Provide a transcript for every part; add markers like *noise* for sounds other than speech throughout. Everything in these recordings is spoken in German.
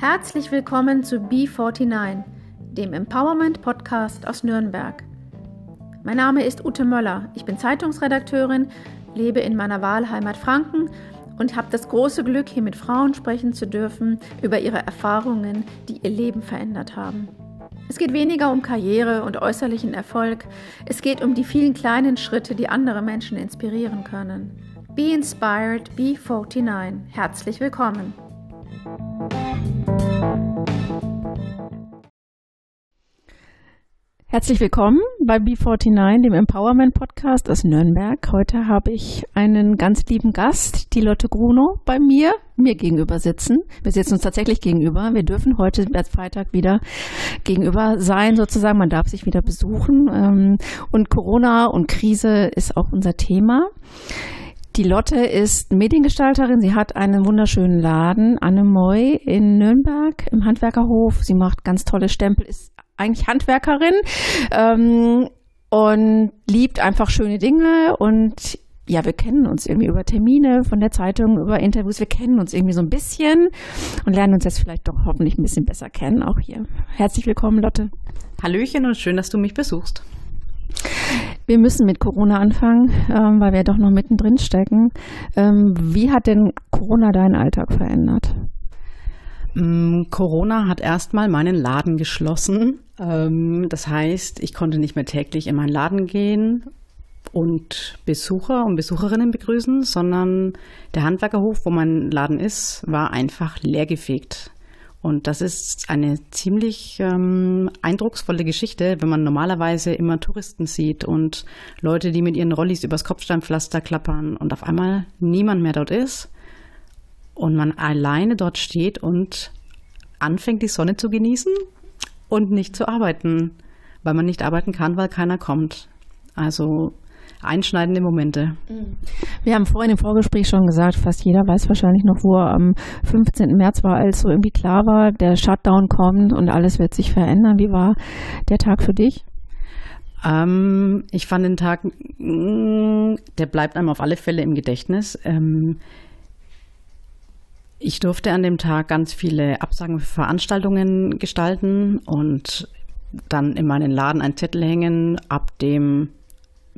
Herzlich willkommen zu B49, dem Empowerment Podcast aus Nürnberg. Mein Name ist Ute Möller. Ich bin Zeitungsredakteurin, lebe in meiner Wahlheimat Franken und habe das große Glück, hier mit Frauen sprechen zu dürfen über ihre Erfahrungen, die ihr Leben verändert haben. Es geht weniger um Karriere und äußerlichen Erfolg, es geht um die vielen kleinen Schritte, die andere Menschen inspirieren können. Be Inspired, Be 49. Herzlich willkommen. Herzlich willkommen bei B49, dem Empowerment Podcast aus Nürnberg. Heute habe ich einen ganz lieben Gast, die Lotte Gruno, bei mir, mir gegenüber sitzen. Wir sitzen uns tatsächlich gegenüber. Wir dürfen heute Freitag wieder gegenüber sein, sozusagen. Man darf sich wieder besuchen. Ähm, und Corona und Krise ist auch unser Thema. Die Lotte ist Mediengestalterin. Sie hat einen wunderschönen Laden, Anne Moy in Nürnberg im Handwerkerhof. Sie macht ganz tolle Stempel, ist eigentlich Handwerkerin ähm, und liebt einfach schöne Dinge und ja, wir kennen uns irgendwie über Termine von der Zeitung, über Interviews. Wir kennen uns irgendwie so ein bisschen und lernen uns jetzt vielleicht doch hoffentlich ein bisschen besser kennen, auch hier. Herzlich willkommen, Lotte. Hallöchen und schön, dass du mich besuchst. Wir müssen mit Corona anfangen, ähm, weil wir doch noch mittendrin stecken. Ähm, wie hat denn Corona deinen Alltag verändert? Mm, Corona hat erstmal meinen Laden geschlossen. Ähm, das heißt, ich konnte nicht mehr täglich in meinen Laden gehen und Besucher und Besucherinnen begrüßen, sondern der Handwerkerhof, wo mein Laden ist, war einfach leergefegt. Und das ist eine ziemlich ähm, eindrucksvolle Geschichte, wenn man normalerweise immer Touristen sieht und Leute, die mit ihren Rollis übers Kopfsteinpflaster klappern und auf einmal niemand mehr dort ist und man alleine dort steht und anfängt, die Sonne zu genießen und nicht zu arbeiten, weil man nicht arbeiten kann, weil keiner kommt. Also einschneidende Momente. Mhm. Wir haben vorhin im Vorgespräch schon gesagt, fast jeder weiß wahrscheinlich noch, wo er am 15. März war, als so irgendwie klar war, der Shutdown kommt und alles wird sich verändern. Wie war der Tag für dich? Ähm, ich fand den Tag, mm, der bleibt einem auf alle Fälle im Gedächtnis. Ähm, ich durfte an dem Tag ganz viele Absagen für Veranstaltungen gestalten und dann in meinen Laden einen Zettel hängen. Ab dem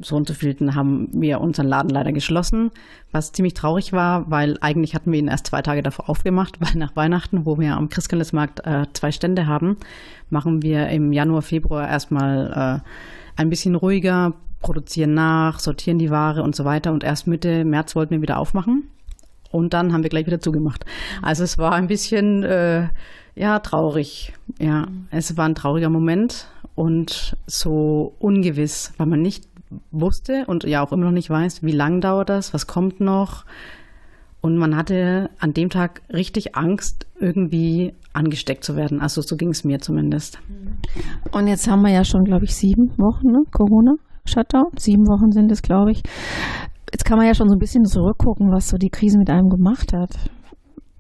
so und so vielten haben wir unseren Laden leider geschlossen, was ziemlich traurig war, weil eigentlich hatten wir ihn erst zwei Tage davor aufgemacht, *laughs* weil nach Weihnachten, wo wir am Christkindlesmarkt äh, zwei Stände haben, machen wir im Januar, Februar erstmal äh, ein bisschen ruhiger, produzieren nach, sortieren die Ware und so weiter und erst Mitte März wollten wir wieder aufmachen und dann haben wir gleich wieder zugemacht. Also es war ein bisschen, äh, ja, traurig. Ja, es war ein trauriger Moment und so ungewiss, weil man nicht wusste und ja auch immer noch nicht weiß, wie lang dauert das, was kommt noch. Und man hatte an dem Tag richtig Angst, irgendwie angesteckt zu werden. Also so ging es mir zumindest. Und jetzt haben wir ja schon, glaube ich, sieben Wochen, ne? Corona. Shutdown. Sieben Wochen sind es, glaube ich. Jetzt kann man ja schon so ein bisschen zurückgucken, was so die Krise mit einem gemacht hat.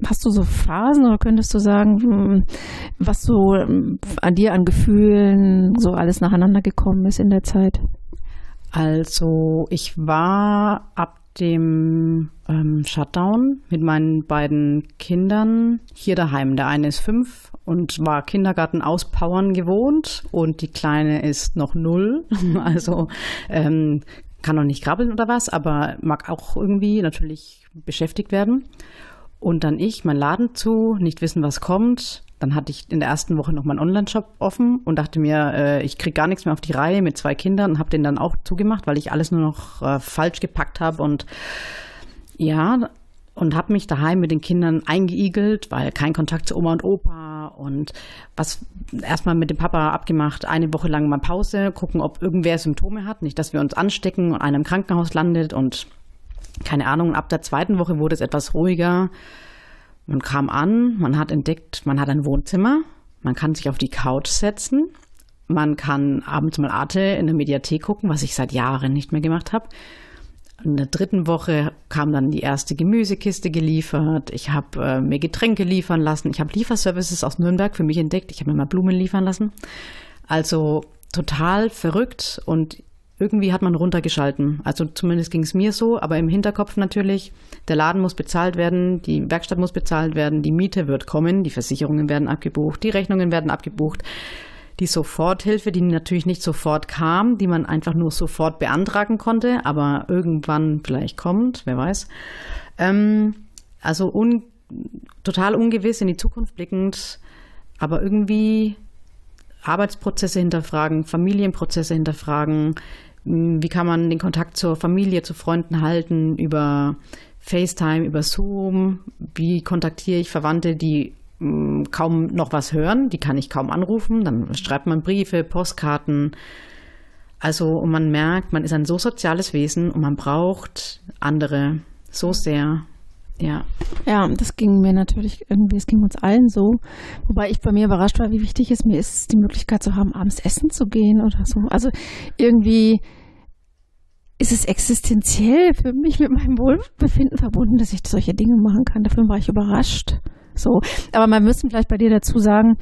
Hast du so Phasen oder könntest du sagen, hm, was so hm, an dir an Gefühlen so alles nacheinander gekommen ist in der Zeit? Also ich war ab dem ähm, Shutdown mit meinen beiden Kindern hier daheim. Der eine ist fünf und war Kindergarten auspowern gewohnt und die Kleine ist noch null. *laughs* Also ähm, kann noch nicht krabbeln oder was, aber mag auch irgendwie natürlich beschäftigt werden. Und dann ich, mein Laden zu, nicht wissen, was kommt. Dann hatte ich in der ersten Woche noch meinen Online-Shop offen und dachte mir, äh, ich kriege gar nichts mehr auf die Reihe mit zwei Kindern und habe den dann auch zugemacht, weil ich alles nur noch äh, falsch gepackt habe und ja, und habe mich daheim mit den Kindern eingeigelt, weil kein Kontakt zu Oma und Opa und was erstmal mit dem Papa abgemacht, eine Woche lang mal Pause, gucken, ob irgendwer Symptome hat, nicht, dass wir uns anstecken und einer im Krankenhaus landet und keine Ahnung, ab der zweiten Woche wurde es etwas ruhiger. Man kam an, man hat entdeckt, man hat ein Wohnzimmer, man kann sich auf die Couch setzen, man kann abends mal Arte in der Mediathek gucken, was ich seit Jahren nicht mehr gemacht habe. In der dritten Woche kam dann die erste Gemüsekiste geliefert. Ich habe äh, mir Getränke liefern lassen. Ich habe Lieferservices aus Nürnberg für mich entdeckt. Ich habe mir mal Blumen liefern lassen. Also total verrückt und irgendwie hat man runtergeschalten. Also zumindest ging es mir so, aber im Hinterkopf natürlich, der Laden muss bezahlt werden, die Werkstatt muss bezahlt werden, die Miete wird kommen, die Versicherungen werden abgebucht, die Rechnungen werden abgebucht. Die Soforthilfe, die natürlich nicht sofort kam, die man einfach nur sofort beantragen konnte, aber irgendwann vielleicht kommt, wer weiß. Ähm, also un, total ungewiss in die Zukunft blickend, aber irgendwie Arbeitsprozesse hinterfragen, Familienprozesse hinterfragen, wie kann man den Kontakt zur Familie, zu Freunden halten über FaceTime, über Zoom, wie kontaktiere ich Verwandte, die kaum noch was hören, die kann ich kaum anrufen, dann schreibt man Briefe, Postkarten. Also und man merkt, man ist ein so soziales Wesen und man braucht andere so sehr. Ja. Ja, das ging mir natürlich irgendwie, es ging uns allen so. Wobei ich bei mir überrascht war, wie wichtig es mir ist, die Möglichkeit zu haben, abends essen zu gehen oder so. Also irgendwie ist es existenziell für mich mit meinem Wohlbefinden verbunden, dass ich solche Dinge machen kann. Dafür war ich überrascht. So, aber man müssen vielleicht bei dir dazu sagen,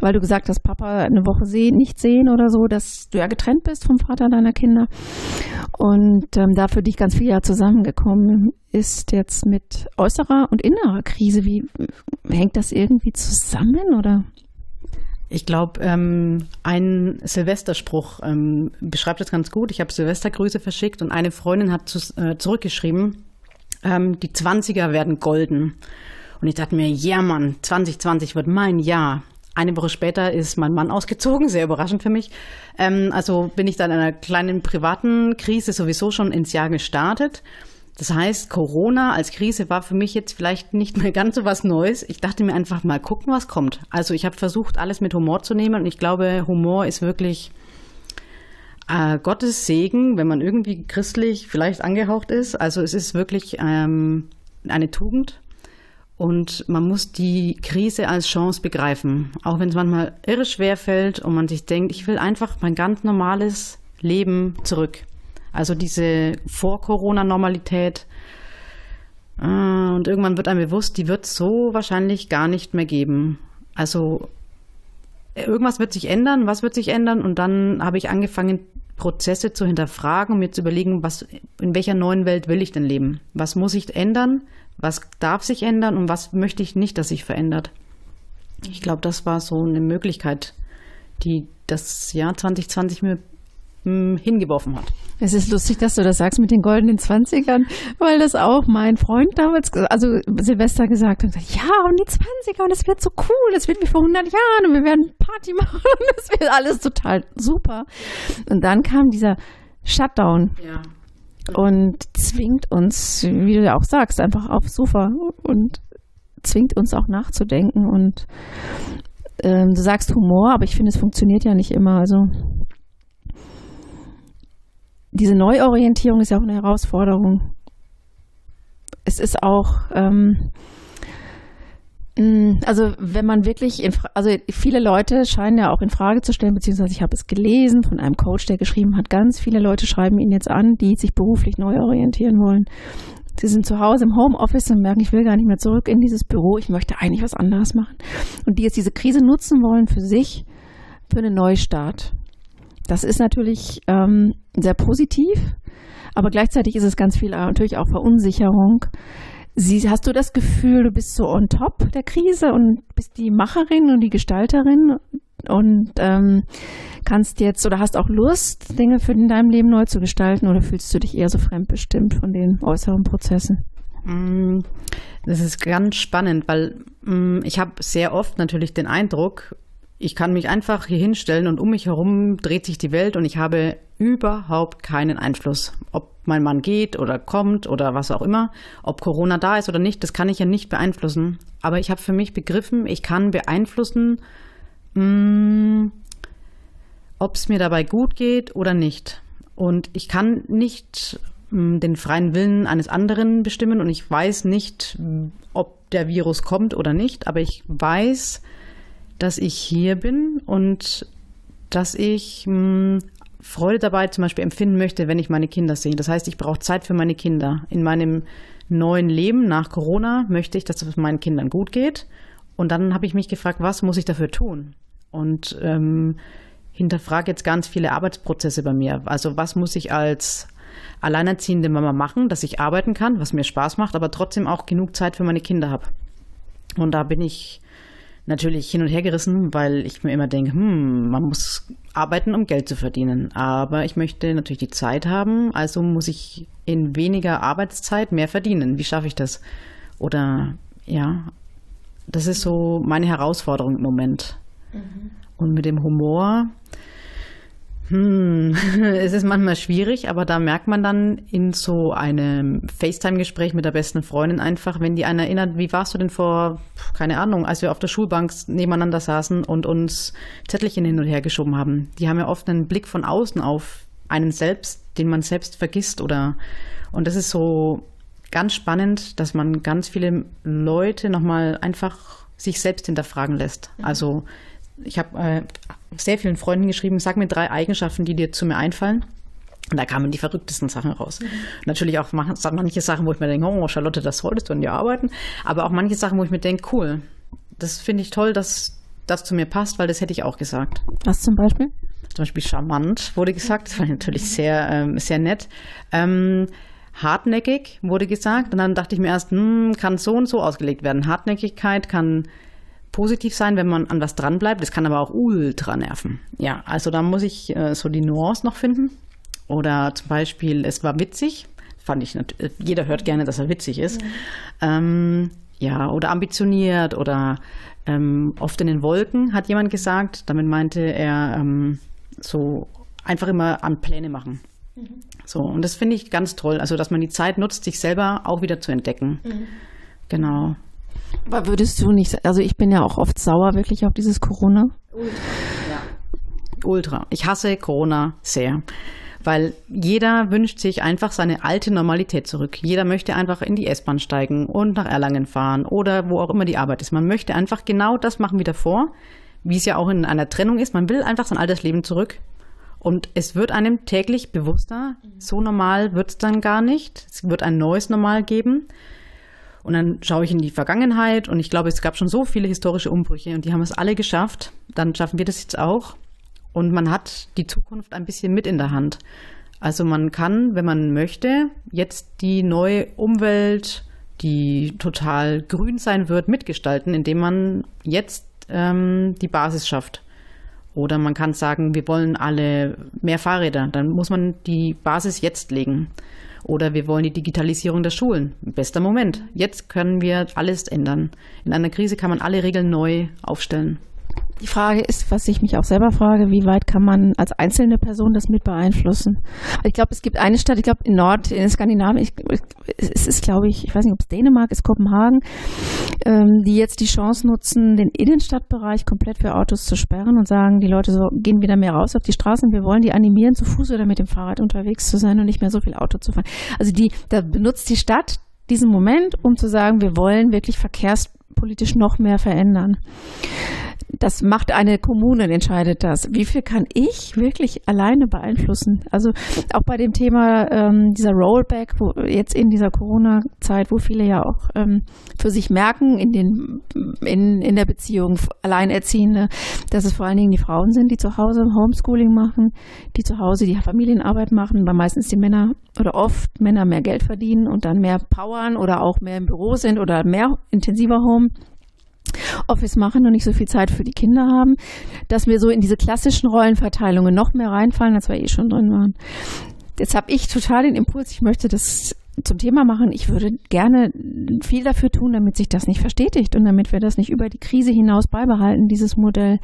weil du gesagt hast, Papa eine Woche sehen, nicht sehen oder so, dass du ja getrennt bist vom Vater deiner Kinder und ähm, da für dich ganz viel ja zusammengekommen ist jetzt mit äußerer und innerer Krise. Wie hängt das irgendwie zusammen oder? Ich glaube, ähm, ein Silvesterspruch ähm, beschreibt das ganz gut. Ich habe Silvestergrüße verschickt und eine Freundin hat zu, äh, zurückgeschrieben, ähm, die Zwanziger werden golden. Und ich dachte mir, ja Mann, 2020 wird mein Jahr. Eine Woche später ist mein Mann ausgezogen, sehr überraschend für mich. Ähm, also bin ich dann in einer kleinen privaten Krise sowieso schon ins Jahr gestartet. Das heißt, Corona als Krise war für mich jetzt vielleicht nicht mehr ganz so was Neues. Ich dachte mir einfach mal gucken, was kommt. Also ich habe versucht, alles mit Humor zu nehmen und ich glaube, Humor ist wirklich äh, Gottes Segen, wenn man irgendwie christlich vielleicht angehaucht ist. Also es ist wirklich ähm, eine Tugend und man muss die Krise als Chance begreifen, auch wenn es manchmal irre schwer fällt und man sich denkt, ich will einfach mein ganz normales Leben zurück. Also diese Vor-Corona-Normalität. Äh, und irgendwann wird einem bewusst, die wird es so wahrscheinlich gar nicht mehr geben. Also irgendwas wird sich ändern, was wird sich ändern? Und dann habe ich angefangen, Prozesse zu hinterfragen und mir zu überlegen, was, in welcher neuen Welt will ich denn leben? Was muss ich ändern? Was darf sich ändern und was möchte ich nicht, dass sich verändert? Ich glaube, das war so eine Möglichkeit, die das Jahr 2020 mir hm, hingeworfen hat. Es ist lustig, dass du das sagst mit den goldenen Zwanzigern, weil das auch mein Freund damals, also Silvester gesagt hat, ja, und die Zwanziger und es wird so cool, es wird wie vor 100 Jahren und wir werden Party *laughs* machen und es wird alles total super. Und dann kam dieser Shutdown. Ja und zwingt uns, wie du ja auch sagst, einfach aufs Sofa und zwingt uns auch nachzudenken. Und ähm, du sagst Humor, aber ich finde, es funktioniert ja nicht immer. Also diese Neuorientierung ist ja auch eine Herausforderung. Es ist auch ähm, Mm, also wenn man wirklich, in, also viele Leute scheinen ja auch in Frage zu stellen, beziehungsweise ich habe es gelesen von einem Coach, der geschrieben hat, ganz viele Leute schreiben ihn jetzt an, die sich beruflich neu orientieren wollen. Sie sind zu Hause im Homeoffice und merken, ich will gar nicht mehr zurück in dieses Büro, ich möchte eigentlich was anderes machen. Und die jetzt diese Krise nutzen wollen für sich, für einen Neustart. Das ist natürlich ähm, sehr positiv, aber gleichzeitig ist es ganz viel natürlich auch Verunsicherung Sie, hast du das Gefühl, du bist so on top der Krise und bist die Macherin und die Gestalterin und ähm, kannst jetzt oder hast auch Lust, Dinge für in deinem Leben neu zu gestalten oder fühlst du dich eher so fremdbestimmt von den äußeren Prozessen? Mm, das ist ganz spannend, weil mm, ich habe sehr oft natürlich den Eindruck, ich kann mich einfach hier hinstellen und um mich herum dreht sich die Welt und ich habe überhaupt keinen Einfluss. Ob mein Mann geht oder kommt oder was auch immer, ob Corona da ist oder nicht, das kann ich ja nicht beeinflussen. Aber ich habe für mich begriffen, ich kann beeinflussen, mm, ob es mir dabei gut geht oder nicht. Und ich kann nicht mm, den freien Willen eines anderen bestimmen und ich weiß nicht, ob der Virus kommt oder nicht, aber ich weiß, dass ich hier bin und dass ich mh, hm, Freude dabei zum Beispiel empfinden möchte, wenn ich meine Kinder sehe. Das heißt, ich brauche Zeit für meine Kinder. In meinem neuen Leben nach Corona möchte ich, dass es meinen Kindern gut geht. Und dann habe ich mich gefragt, was muss ich dafür tun? Und ähm, hinterfrage jetzt ganz viele Arbeitsprozesse bei mir. Also was muss ich als alleinerziehende Mama machen, dass ich arbeiten kann, was mir Spaß macht, aber trotzdem auch genug Zeit für meine Kinder habe. Und da bin ich natürlich hin und her gerissen, weil ich mir immer denke, hm, man muss arbeiten, um Geld zu verdienen. Aber ich möchte natürlich die Zeit haben, also muss ich in weniger Arbeitszeit mehr verdienen. Wie schaffe ich das? Oder ja, das ist so meine Herausforderung im Moment. Mhm. Und mit dem Humor, hm, *laughs* es ist manchmal schwierig, aber da merkt man dann in so einem FaceTime-Gespräch mit der besten Freundin einfach, wenn die einen erinnert, wie warst du denn vor, keine Ahnung, als wir auf der Schulbank nebeneinander saßen und uns Zettelchen hin und her geschoben haben. Die haben ja oft einen Blick von außen auf einen selbst, den man selbst vergisst oder, und das ist so ganz spannend, dass man ganz viele Leute nochmal einfach sich selbst hinterfragen lässt. Mhm. Also ich habe äh, sehr vielen Freunden geschrieben, sag mir drei Eigenschaften, die dir zu mir einfallen. Und da kamen die verrücktesten Sachen raus. Mhm. Natürlich auch manche Sachen, wo ich mir denke, oh Charlotte, das solltest du an dir arbeiten. Aber auch manche Sachen, wo ich mir denke, cool, das finde ich toll, dass das zu mir passt, weil das hätte ich auch gesagt. Was zum Beispiel? Zum Beispiel charmant wurde gesagt. Das *laughs* war natürlich sehr, ähm, sehr nett. Ähm, hartnäckig wurde gesagt. Und dann dachte ich mir erst, hm, kann so und so ausgelegt werden. Hartnäckigkeit kann positiv sein, wenn man an was dranbleibt. Das kann aber auch ultra nerven. Ja, also da muss ich äh, so die Nuance noch finden. Oder zum Beispiel, es war witzig. Fand ich natürlich, jeder hört gerne, dass er witzig ist. Ja, ähm, ja oder ambitioniert oder ähm, oft in den Wolken, hat jemand gesagt. Damit meinte er ähm, so einfach immer an Pläne machen. Mhm. So, und das finde ich ganz toll. Also, dass man die Zeit nutzt, sich selber auch wieder zu entdecken. Mhm. Genau. Aber würdest du nicht, also ich bin ja auch oft sauer wirklich auf dieses Corona. Ultra, ja. Ultra. Ich hasse Corona sehr. Weil jeder wünscht sich einfach seine alte Normalität zurück. Jeder möchte einfach in die S-Bahn steigen und nach Erlangen fahren oder wo auch immer die Arbeit ist. Man möchte einfach genau das machen wie davor, wie es ja auch in einer Trennung ist. Man will einfach sein altes Leben zurück. Und es wird einem täglich bewusster, so normal wird es dann gar nicht. Es wird ein neues Normal geben. Und dann schaue ich in die Vergangenheit und ich glaube, es gab schon so viele historische Umbrüche und die haben es alle geschafft. Dann schaffen wir das jetzt auch. Und man hat die Zukunft ein bisschen mit in der Hand. Also man kann, wenn man möchte, jetzt die neue Umwelt, die total grün sein wird, mitgestalten, indem man jetzt ähm, die Basis schafft. Oder man kann sagen, wir wollen alle mehr Fahrräder. Dann muss man die Basis jetzt legen. Oder wir wollen die Digitalisierung der Schulen. Bester Moment. Jetzt können wir alles ändern. In einer Krise kann man alle Regeln neu aufstellen. Die Frage ist, was ich mich auch selber frage, wie weit kann man als einzelne Person das mit beeinflussen? Ich glaube, es gibt eine Stadt, ich glaube in Nord, in Skandinavien, ich, es ist, glaube ich, ich weiß nicht, ob es Dänemark ist, Kopenhagen, ähm, die jetzt die Chance nutzen, den Innenstadtbereich komplett für Autos zu sperren und sagen, die Leute so, gehen wieder mehr raus auf die Straßen, wir wollen die animieren, zu Fuß oder mit dem Fahrrad unterwegs zu sein und nicht mehr so viel Auto zu fahren. Also die, da benutzt die Stadt diesen Moment, um zu sagen, wir wollen wirklich verkehrspolitisch noch mehr verändern das macht eine Kommune, entscheidet das. Wie viel kann ich wirklich alleine beeinflussen? Also auch bei dem Thema ähm, dieser Rollback, wo jetzt in dieser Corona-Zeit, wo viele ja auch ähm, für sich merken in den in, in der Beziehung Alleinerziehende, dass es vor allen Dingen die Frauen sind, die zu Hause Homeschooling machen, die zu Hause die Familienarbeit machen, weil meistens die Männer oder oft Männer mehr Geld verdienen und dann mehr powern oder auch mehr im Büro sind oder mehr intensiver Home Office machen und nicht so viel Zeit für die Kinder haben, dass wir so in diese klassischen Rollenverteilungen noch mehr reinfallen, als wir eh schon drin waren. Jetzt habe ich total den Impuls, ich möchte das zum Thema machen. Ich würde gerne viel dafür tun, damit sich das nicht verstetigt und damit wir das nicht über die Krise hinaus beibehalten, dieses Modell.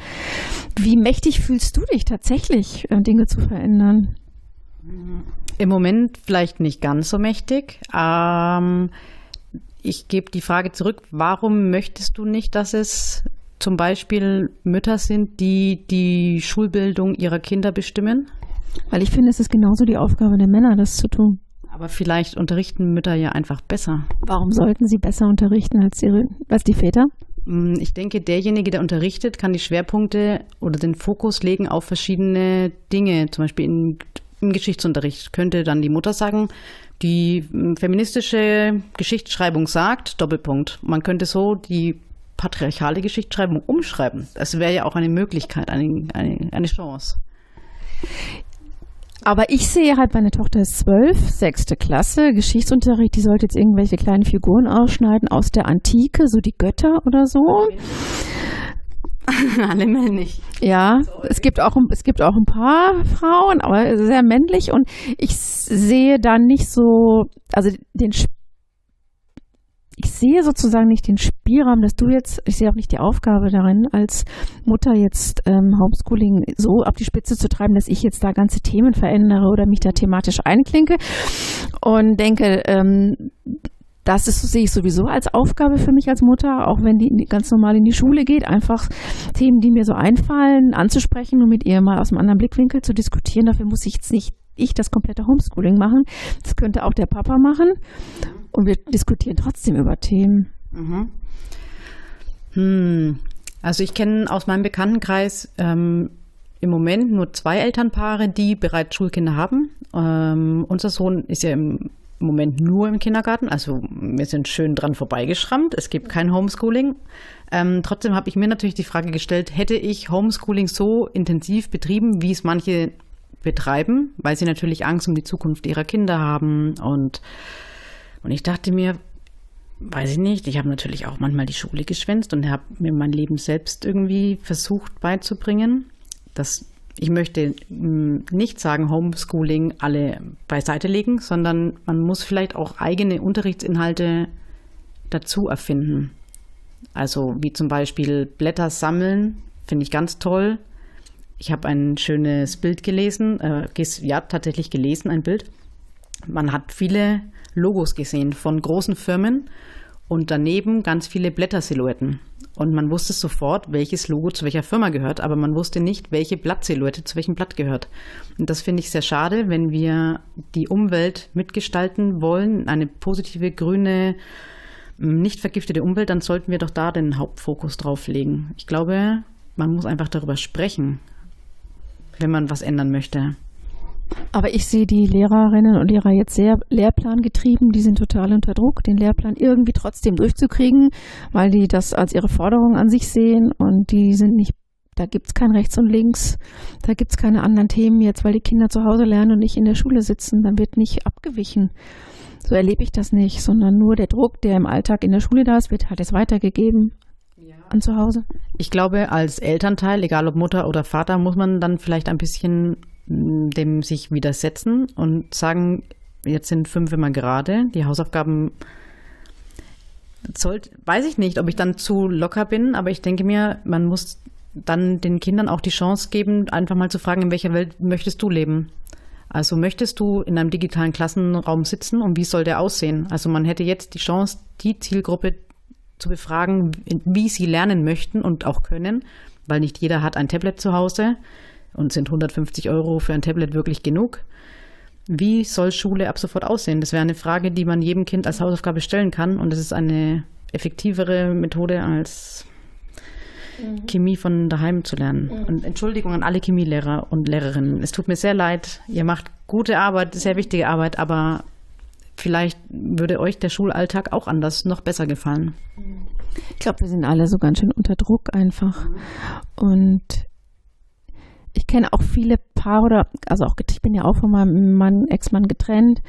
Wie mächtig fühlst du dich tatsächlich, äh, Dinge zu verändern? Im Moment vielleicht nicht ganz so mächtig. Ähm, ich gebe die Frage zurück, warum möchtest du nicht, dass es zum Beispiel Mütter sind, die die Schulbildung ihrer Kinder bestimmen? Weil ich finde, es ist genauso die Aufgabe der Männer, das zu tun. Aber vielleicht unterrichten Mütter ja einfach besser. Warum sollten sie besser unterrichten als die, als die Väter? Mm, ich denke, derjenige, der unterrichtet, kann die Schwerpunkte oder den Fokus legen auf verschiedene Dinge. Zum Beispiel in, im Geschichtsunterricht könnte dann die Mutter sagen, die hm, feministische Geschichtsschreibung sagt, Doppelpunkt. Man könnte so die patriarchale Geschichtsschreibung umschreiben. Das wäre ja auch eine Möglichkeit, eine, eine, eine Chance. Aber ich sehe halt, meine Tochter ist zwölf, sechste Klasse, Geschichtsunterricht, die sollte jetzt irgendwelche kleinen Figuren ausschneiden aus der Antike, so die Götter oder so. *laughs* Alle männlich. Ja, es gibt auch es gibt auch ein paar Frauen, aber sehr männlich und ich sehe da nicht so, also den ich sehe sozusagen nicht den Spielraum, dass du jetzt, ich sehe auch nicht die Aufgabe darin, als Mutter jetzt ähm, Homeschooling so auf die Spitze zu treiben, dass ich jetzt da ganze Themen verändere oder mich da thematisch einklinke und denke, ähm, das ist, sehe ich sowieso als Aufgabe für mich als Mutter, auch wenn die ganz normal in die Schule geht, einfach Themen, die mir so einfallen, anzusprechen und mit ihr mal aus einem anderen Blickwinkel zu diskutieren. Dafür muss ich jetzt nicht ich das komplette Homeschooling machen. Das könnte auch der Papa machen. Und wir diskutieren trotzdem über Themen. Mhm. Hm. Also ich kenne aus meinem Bekanntenkreis ähm, im Moment nur zwei Elternpaare, die bereits Schulkinder haben. Ähm, unser Sohn ist ja im Moment nur im Kindergarten, also wir sind schön dran vorbeigeschrammt. Es gibt kein Homeschooling. Ähm, trotzdem habe ich mir natürlich die Frage gestellt, hätte ich Homeschooling so intensiv betrieben, wie es manche betreiben, weil sie natürlich Angst um die Zukunft ihrer Kinder haben. Und, und ich dachte mir, weiß ich nicht, ich habe natürlich auch manchmal die Schule geschwänzt und habe mir mein Leben selbst irgendwie versucht beizubringen. Das, ich möchte hm, nicht sagen, Homeschooling alle beiseite legen, sondern man muss vielleicht auch eigene Unterrichtsinhalte dazu erfinden. Also wie zum Beispiel Blätter sammeln, finde ich ganz toll. Ich habe ein schönes Bild gelesen, äh, ja, tatsächlich gelesen, ein Bild. Man hat viele Logos gesehen von großen Firmen und daneben ganz viele Blättersilhouetten. Und man wusste sofort, welches Logo zu welcher Firma gehört, aber man wusste nicht, welche Blattsilhouette zu welchem Blatt gehört. Und das finde ich sehr schade, wenn wir die Umwelt mitgestalten wollen, eine positive, grüne, nicht vergiftete Umwelt, dann sollten wir doch da den Hauptfokus drauf legen. Ich glaube, man muss einfach darüber sprechen wenn man was ändern möchte. Aber ich sehe die Lehrerinnen und Lehrer jetzt sehr lehrplangetrieben. Die sind total unter Druck, den Lehrplan irgendwie trotzdem durchzukriegen, weil die das als ihre Forderung an sich sehen und die sind nicht, da gibt es kein Rechts und Links, da gibt es keine anderen Themen jetzt, weil die Kinder zu Hause lernen und nicht in der Schule sitzen. Dann wird nicht abgewichen. So erlebe ich das nicht, sondern nur der Druck, der im Alltag in der Schule da ist, wird halt jetzt weitergegeben an zu Hause? Ich glaube, als Elternteil, egal ob Mutter oder Vater, muss man dann vielleicht ein bisschen dem sich widersetzen und sagen, jetzt sind fünf immer gerade, die Hausaufgaben sollte, weiß ich nicht, ob ich dann zu locker bin, aber ich denke mir, man muss dann den Kindern auch die Chance geben, einfach mal zu fragen, in welcher Welt möchtest du leben? Also möchtest du in einem digitalen Klassenraum sitzen und wie soll der aussehen? Also man hätte jetzt die Chance, die Zielgruppe zu befragen, wie sie lernen möchten und auch können, weil nicht jeder hat ein Tablet zu Hause und sind 150 Euro für ein Tablet wirklich genug. Wie soll Schule ab sofort aussehen? Das wäre eine Frage, die man jedem Kind als Hausaufgabe stellen kann und das ist eine effektivere Methode als mhm. Chemie von daheim zu lernen. Mhm. Und Entschuldigung an alle Chemielehrer und Lehrerinnen. Es tut mir sehr leid. Ihr macht gute Arbeit, sehr wichtige Arbeit, aber vielleicht würde euch der Schulalltag auch anders noch besser gefallen. Ich glaube, wir sind alle so ganz schön unter Druck einfach. Und ich kenne auch viele Paare, also auch ich bin ja auch von meinem Mann, Ex-Mann getrennt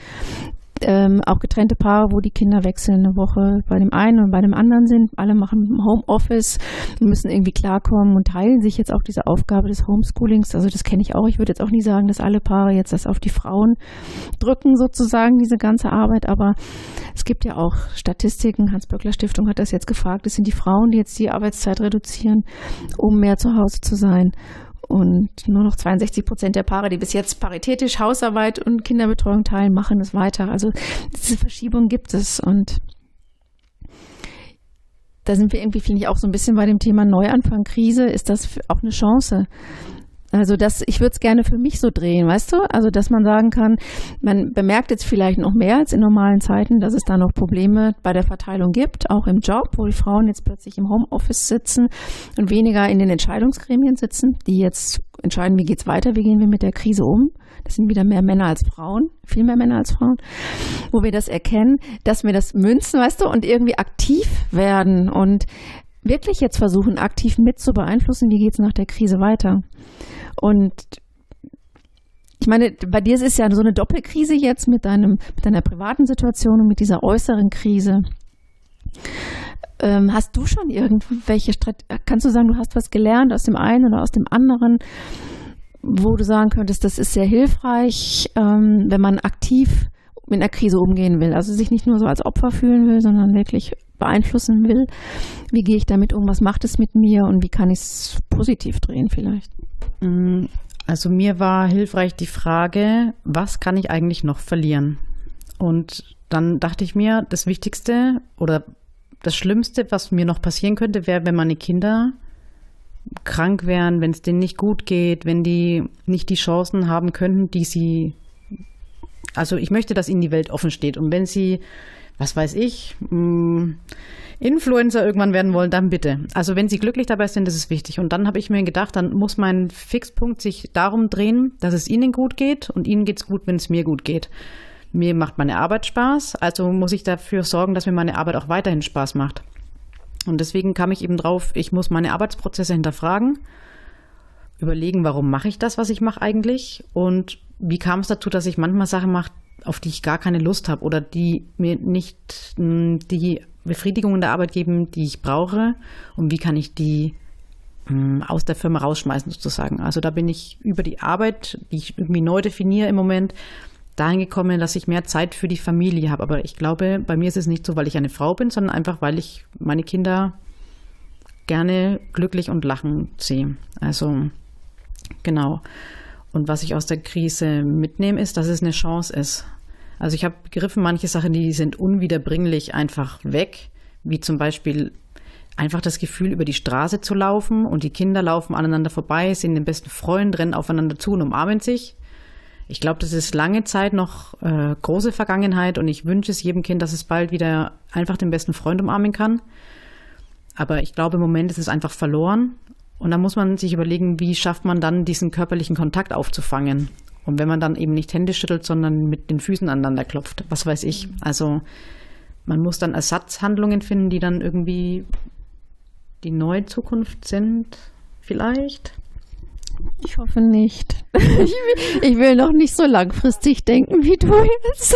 ähm, auch getrennte Paare, wo die Kinder wechseln eine Woche bei dem einen und bei dem anderen sind. Alle machen Homeoffice, müssen irgendwie klarkommen und teilen sich jetzt auch diese Aufgabe des Homeschoolings. Also das kenne ich auch. Ich würde jetzt auch nie sagen, dass alle Paare jetzt das auf die Frauen drücken, sozusagen, diese ganze Arbeit. Aber es gibt ja auch Statistiken. Hans-Böckler Stiftung hat das jetzt gefragt. Es sind die Frauen, die jetzt die Arbeitszeit reduzieren, um mehr zu Hause zu sein. Und nur noch 62 Prozent der Paare, die bis jetzt paritätisch Hausarbeit und Kinderbetreuung teilen, machen es weiter. Also diese Verschiebung gibt es und da sind wir irgendwie, finde ich, auch so ein bisschen bei dem Thema Neuanfang, Krise. Ist das auch eine Chance? Also das, ich würde es gerne für mich so drehen, weißt du? Also dass man sagen kann, man bemerkt jetzt vielleicht noch mehr als in normalen Zeiten, dass es da noch Probleme bei der Verteilung gibt, auch im Job, wo die Frauen jetzt plötzlich im Homeoffice sitzen und weniger in den Entscheidungsgremien sitzen, die jetzt entscheiden, wie geht's weiter, wie gehen wir mit der Krise um. Das sind wieder mehr Männer als Frauen, viel mehr Männer als Frauen, wo wir das erkennen, dass wir das münzen, weißt du, und irgendwie aktiv werden und wirklich jetzt versuchen, aktiv mit zu beeinflussen, wie geht es nach der Krise weiter. Und ich meine, bei dir ist es ja so eine Doppelkrise jetzt mit deinem, mit deiner privaten Situation und mit dieser äußeren Krise. Ähm, hast du schon irgendwelche Strategien, kannst du sagen, du hast was gelernt aus dem einen oder aus dem anderen, wo du sagen könntest, das ist sehr hilfreich, ähm, wenn man aktiv mit einer Krise umgehen will, also sich nicht nur so als Opfer fühlen will, sondern wirklich beeinflussen will. Wie gehe ich damit um? Was macht es mit mir und wie kann ich es positiv drehen vielleicht? Mm, also mir war hilfreich die Frage, was kann ich eigentlich noch verlieren? Und dann dachte ich mir, das Wichtigste oder das Schlimmste, was mir noch passieren könnte, wäre, wenn meine Kinder krank wären, wenn es denen nicht gut geht, wenn die nicht die Chancen haben könnten, die sie. Also ich möchte, dass ihnen die Welt offen steht. Und wenn sie, was weiß ich, mm, Influencer irgendwann werden wollen, dann bitte. Also wenn sie glücklich dabei sind, das ist wichtig. Und dann habe ich mir gedacht, dann muss mein Fixpunkt sich darum drehen, dass es ihnen gut geht und ihnen geht es gut, wenn es mir gut geht. Mir macht meine Arbeit Spaß, also muss ich dafür sorgen, dass mir meine Arbeit auch weiterhin Spaß macht. Und deswegen kam ich eben drauf, ich muss meine Arbeitsprozesse hinterfragen, überlegen, warum mache ich das, was ich mache eigentlich und wie kam es dazu, dass ich manchmal Sachen mache, auf die ich gar keine Lust habe oder die mir nicht hm, die Befriedigung in der Arbeit geben, die ich brauche und wie kann ich die hm, aus der Firma rausschmeißen sozusagen. Also da bin ich über die Arbeit, die ich irgendwie neu definiere im Moment, dahin gekommen, dass ich mehr Zeit für die Familie habe. Aber ich glaube, bei mir ist es nicht so, weil ich eine Frau bin, sondern einfach, weil ich meine Kinder gerne glücklich und lachen sehe. Also genau. Und was ich aus der Krise mitnehme, ist, dass es eine Chance ist. Also ich habe begriffen, manche Sachen, die sind unwiederbringlich einfach weg, wie zum Beispiel einfach das Gefühl, über die Straße zu laufen und die Kinder laufen aneinander vorbei, sind den besten Freund, rennen aufeinander zu und umarmen sich. Ich glaube, das ist lange Zeit noch äh, große Vergangenheit und ich wünsche es jedem Kind, dass es bald wieder einfach den besten Freund umarmen kann. Aber ich glaube, im Moment ist es einfach verloren. Und da muss man sich überlegen, wie schafft man dann diesen körperlichen Kontakt aufzufangen. Und wenn man dann eben nicht Hände schüttelt, sondern mit den Füßen aneinander klopft, was weiß ich. Also man muss dann Ersatzhandlungen finden, die dann irgendwie die neue Zukunft sind, vielleicht. Ich hoffe nicht. Ich will, ich will noch nicht so langfristig denken wie du jetzt.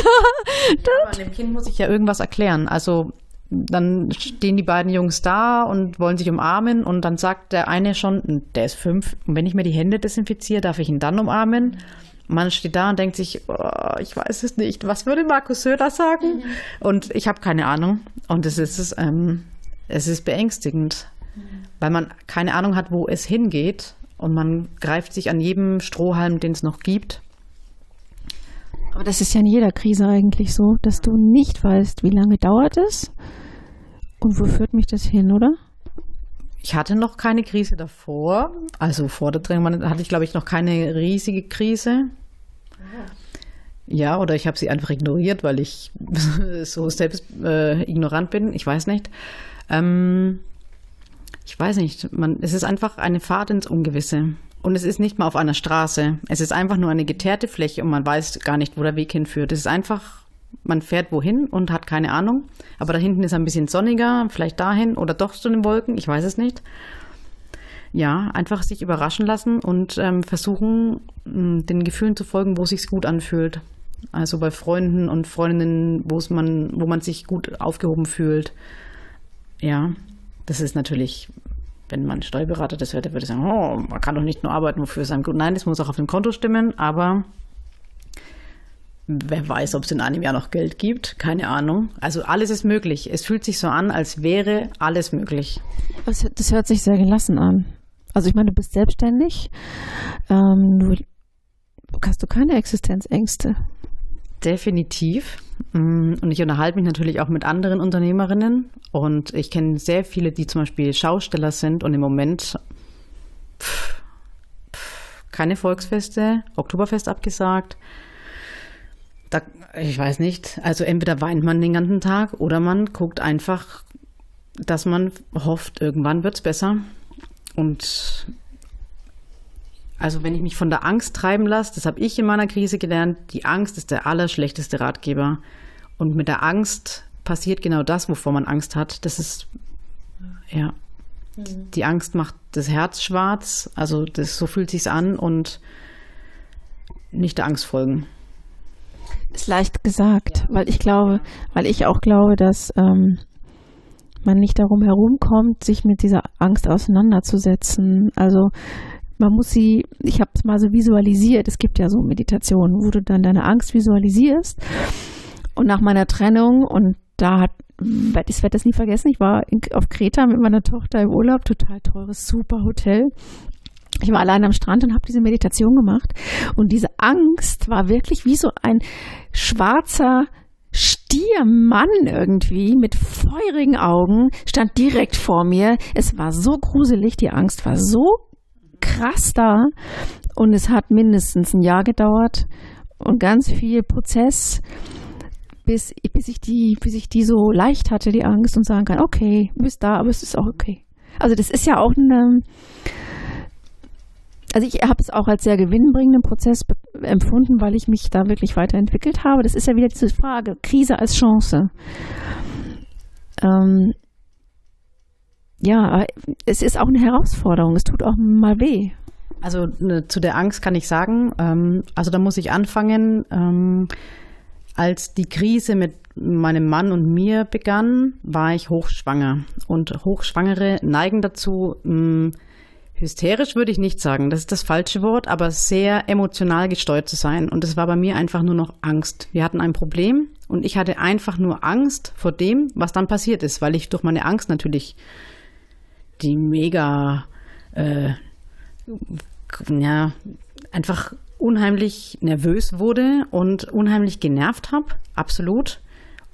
Aber dem Kind muss ich ja irgendwas erklären. Also dann stehen die beiden Jungs da und wollen sich umarmen und dann sagt der eine schon, der ist fünf, und wenn ich mir die Hände desinfiziere, darf ich ihn dann umarmen? Man steht da und denkt sich, oh, ich weiß es nicht, was würde Markus Söder sagen? Mhm. Und ich habe keine Ahnung. Und es ist, ähm, es ist beängstigend, mhm. weil man keine Ahnung hat, wo es hingeht. Und man greift sich an jedem Strohhalm, den es noch gibt. Aber das ist ja in jeder Krise eigentlich so, dass du nicht weißt, wie lange dauert es und wo führt mich das hin, oder? Ich hatte noch keine Krise davor. Also vor der Trennung hatte ich, glaube ich, noch keine riesige Krise. Ja, oder ich habe sie einfach ignoriert, weil ich *laughs* so selbst äh, ignorant bin. Ich weiß nicht. Ähm, ich weiß nicht. Man, es ist einfach eine Fahrt ins Ungewisse. Und es ist nicht mal auf einer Straße. Es ist einfach nur eine geteerte Fläche und man weiß gar nicht, wo der Weg hinführt. Es ist einfach man fährt wohin und hat keine Ahnung. Aber da hinten ist ein bisschen sonniger, vielleicht dahin oder doch zu den Wolken, ich weiß es nicht. Ja, einfach sich überraschen lassen und ähm, versuchen, den Gefühlen zu folgen, wo es sich gut anfühlt. Also bei Freunden und Freundinnen, wo man, wo man sich gut aufgehoben fühlt. Ja, das ist natürlich, wenn man Steuerberater das hört, der würde sagen, oh, man kann doch nicht nur arbeiten, wofür es einem gut. Nein, das muss auch auf dem Konto stimmen, aber Wer weiß, ob es in einem Jahr noch Geld gibt. Keine Ahnung. Also alles ist möglich. Es fühlt sich so an, als wäre alles möglich. Das, das hört sich sehr gelassen an. Also ich meine, du bist selbstständig. Ähm, du, hast du keine Existenzängste? Definitiv. Mm, und ich unterhalte mich natürlich auch mit anderen Unternehmerinnen. Und ich kenne sehr viele, die zum Beispiel Schausteller sind und im Moment pff, pff, keine Volksfeste, Oktoberfest abgesagt da, ich weiß nicht, also entweder weint man den ganzen Tag oder man guckt einfach, dass man hofft, irgendwann wird es besser. Und also wenn ich mich von der Angst treiben lasse, das habe ich in meiner Krise gelernt, die Angst ist der allerschlechteste Ratgeber. Und mit der Angst passiert genau das, wovor man Angst hat. Das ist, ja, Mhm. Die Angst macht das Herz schwarz, also das, so fühlt sich's an und nicht der Angst folgen. Ist leicht gesagt, weil ich glaube, weil ich auch glaube, dass ähm, man nicht darum herumkommt, sich mit dieser Angst auseinanderzusetzen. Also man muss sie, ich habe es mal so visualisiert, es gibt ja so Meditationen, wo du dann deine Angst visualisierst. Und nach meiner Trennung, und da hat, ich werde das nie vergessen, ich war auf Kreta mit meiner Tochter im Urlaub, total teures, super Hotel. Ich war allein am Strand und habe diese Meditation gemacht. Und diese Angst war wirklich wie so ein schwarzer Stiermann irgendwie mit feurigen Augen stand direkt vor mir. Es war so gruselig, die Angst war so krass da und es hat mindestens ein Jahr gedauert und ganz viel Prozess, bis, bis, ich die, bis ich die so leicht hatte, die Angst und sagen kann, okay, du bist da, aber es ist auch okay. Also das ist ja auch eine, also ich habe es auch als sehr gewinnbringenden Prozess empfunden, weil ich mich da wirklich weiterentwickelt habe. Das ist ja wieder diese Frage, Krise als Chance. Ähm, ja, es ist auch eine Herausforderung. Es tut auch mal weh. Also ne, zu der Angst kann ich sagen, ähm, also da muss ich anfangen, ähm, als die Krise mit meinem Mann und mir begann, war ich hochschwanger. Und Hochschwangere neigen dazu, mh, hysterisch würde ich nicht sagen, das ist das falsche Wort, aber sehr emotional gesteuert zu sein. Und es war bei mir einfach nur noch Angst. Wir hatten ein Problem und ich hatte einfach nur Angst vor dem, was dann passiert ist, weil ich durch meine Angst natürlich die mega, äh, ja, einfach unheimlich nervös wurde und unheimlich genervt habe, absolut.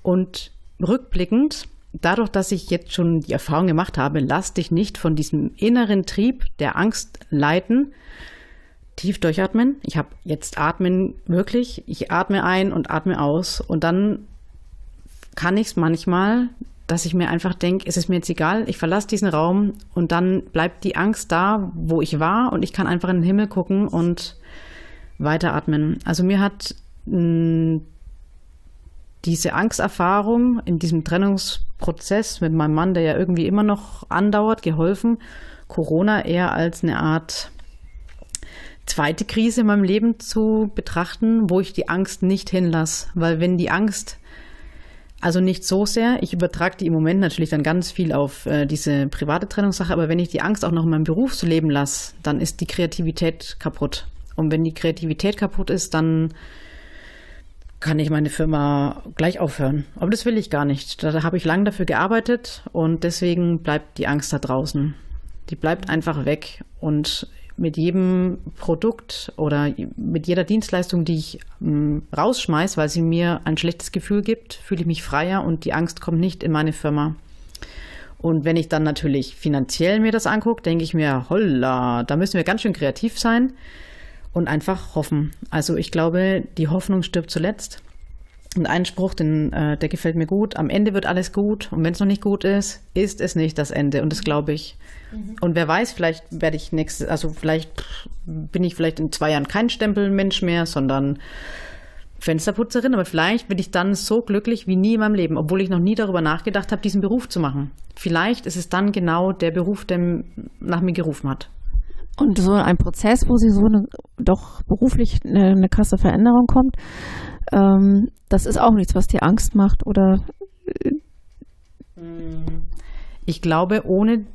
Und rückblickend dadurch, dass ich jetzt schon die Erfahrung gemacht habe, lass dich nicht von diesem inneren Trieb der Angst leiten. Tief durchatmen. Ich habe jetzt atmen wirklich. Ich atme ein und atme aus. Und dann kann ich es manchmal, dass ich mir einfach denke, es ist mir jetzt egal, ich verlasse diesen Raum und dann bleibt die Angst da, wo ich war und ich kann einfach in den Himmel gucken und weiteratmen. Also mir hat mh, diese Angsterfahrung in diesem Trennungsprozess mit meinem Mann, der ja irgendwie immer noch andauert, geholfen, Corona eher als eine Art zweite Krise in meinem Leben zu betrachten, wo ich die Angst nicht hinlasse. Weil wenn die Angst, also nicht so sehr, ich übertrage die im Moment natürlich dann ganz viel auf äh, diese private Trennungssache, aber wenn ich die Angst auch noch in meinem Beruf zu leben lasse, dann ist die Kreativität kaputt. Und wenn die Kreativität kaputt ist, dann kann ich meine Firma gleich aufhören. Aber das will ich gar nicht. Da habe ich lange dafür gearbeitet und deswegen bleibt die Angst da draußen. Die bleibt einfach weg und mit jedem Produkt oder mit jeder Dienstleistung, die ich ähm, rausschmeiß, weil sie mir ein schlechtes Gefühl gibt, fühle ich mich freier und die Angst kommt nicht in meine Firma. Und wenn ich dann natürlich finanziell mir das angucke, denke ich mir, holla, da müssen wir ganz schön kreativ sein und einfach hoffen. Also ich glaube, die Hoffnung stirbt zuletzt. Und ein Spruch, den, äh, der gefällt mir gut. Am Ende wird alles gut. Und wenn es noch nicht gut ist, ist es nicht das Ende. Und das glaube ich. Mhm. Und wer weiß, vielleicht werde ich nächstes, also vielleicht bin ich vielleicht in zwei Jahren kein Stempelmensch mehr, sondern Fensterputzerin. Aber vielleicht bin ich dann so glücklich wie nie in meinem Leben, obwohl ich noch nie darüber nachgedacht habe, diesen Beruf zu machen. Vielleicht ist es dann genau der Beruf, der nach mir gerufen hat. Und so ein Prozess, wo sie so eine, doch beruflich eine, eine krasse Veränderung kommt, ähm, das ist auch nichts, was dir Angst macht oder. Ich glaube, ohne,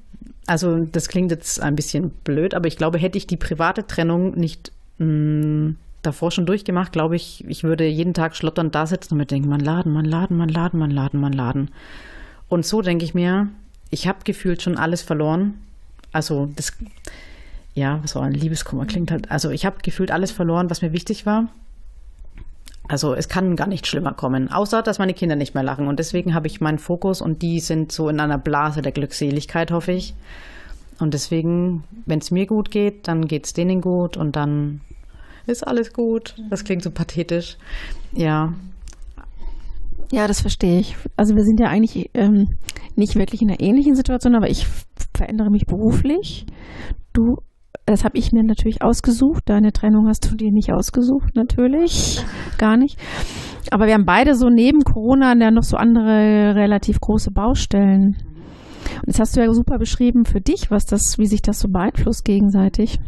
also das klingt jetzt ein bisschen blöd, aber ich glaube, hätte ich die private Trennung nicht mh, mm, davor schon durchgemacht, glaube ich, ich würde jeden Tag schlotternd da sitzen und mir denken, man laden, man laden, man laden, man laden, man laden. Und so denke ich mir, ich habe gefühlt schon alles verloren. Also das ja, so ein Liebeskummer klingt halt. Also ich habe gefühlt alles verloren, was mir wichtig war. Also es kann gar nicht schlimmer kommen, außer dass meine Kinder nicht mehr lachen. Und deswegen habe ich meinen Fokus und die sind so in einer Blase der Glückseligkeit, hoffe ich. Und deswegen, wenn es mir gut geht, dann geht es denen gut und dann ist alles gut. Das klingt so pathetisch. Ja. Ja, das verstehe ich. Also wir sind ja eigentlich ähm, nicht wirklich in einer ähnlichen Situation, aber ich verändere mich beruflich. Du das habe ich mir natürlich ausgesucht. Deine Trennung hast du dir nicht ausgesucht, natürlich. Gar nicht. Aber wir haben beide so neben Corona ja noch so andere relativ große Baustellen. Und das hast du ja super beschrieben für dich, was das, wie sich das so beeinflusst gegenseitig.